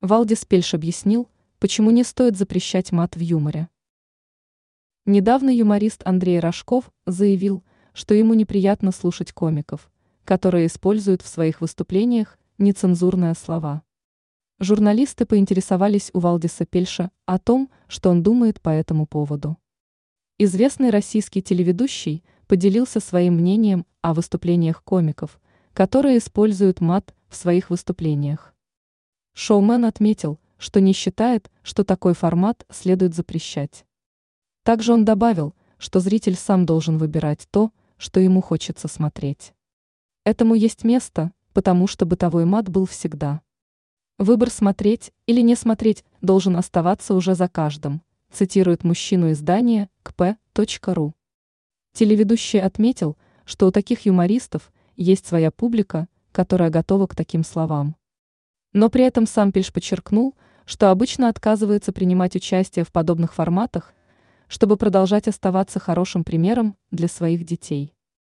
Валдис Пельш объяснил, почему не стоит запрещать мат в юморе. Недавно юморист Андрей Рожков заявил, что ему неприятно слушать комиков, которые используют в своих выступлениях нецензурные слова. Журналисты поинтересовались у Валдиса Пельша о том, что он думает по этому поводу. Известный российский телеведущий поделился своим мнением о выступлениях комиков, которые используют мат в своих выступлениях. Шоумен отметил, что не считает, что такой формат следует запрещать. Также он добавил, что зритель сам должен выбирать то, что ему хочется смотреть. Этому есть место, потому что бытовой мат был всегда. Выбор смотреть или не смотреть должен оставаться уже за каждым, цитирует мужчину издание kp.ru. Телеведущий отметил, что у таких юмористов есть своя публика, которая готова к таким словам. Но при этом сам Пельш подчеркнул, что обычно отказывается принимать участие в подобных форматах, чтобы продолжать оставаться хорошим примером для своих детей.